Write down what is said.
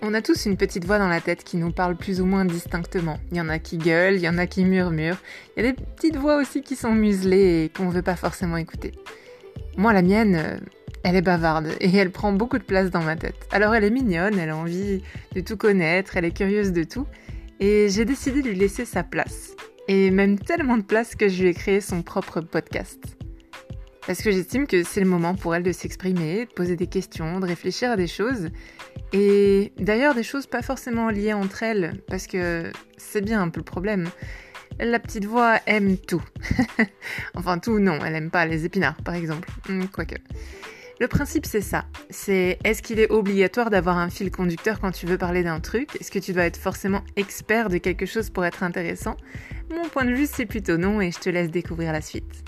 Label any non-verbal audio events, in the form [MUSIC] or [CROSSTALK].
On a tous une petite voix dans la tête qui nous parle plus ou moins distinctement. Il y en a qui gueulent, il y en a qui murmurent. Il y a des petites voix aussi qui sont muselées et qu'on veut pas forcément écouter. Moi, la mienne, euh, elle est bavarde et elle prend beaucoup de place dans ma tête. Alors elle est mignonne, elle a envie de tout connaître, elle est curieuse de tout. Et j'ai décidé de lui laisser sa place. Et même tellement de place que je lui ai créé son propre podcast. Parce que j'estime que c'est le moment pour elle de s'exprimer, de poser des questions, de réfléchir à des choses. Et d'ailleurs des choses pas forcément liées entre elles, parce que c'est bien un peu le problème. La petite voix aime tout. [LAUGHS] enfin tout non, elle aime pas les épinards par exemple. Hmm, quoique. Le principe c'est ça. C'est est-ce qu'il est obligatoire d'avoir un fil conducteur quand tu veux parler d'un truc? Est-ce que tu dois être forcément expert de quelque chose pour être intéressant? Mon point de vue c'est plutôt non et je te laisse découvrir la suite.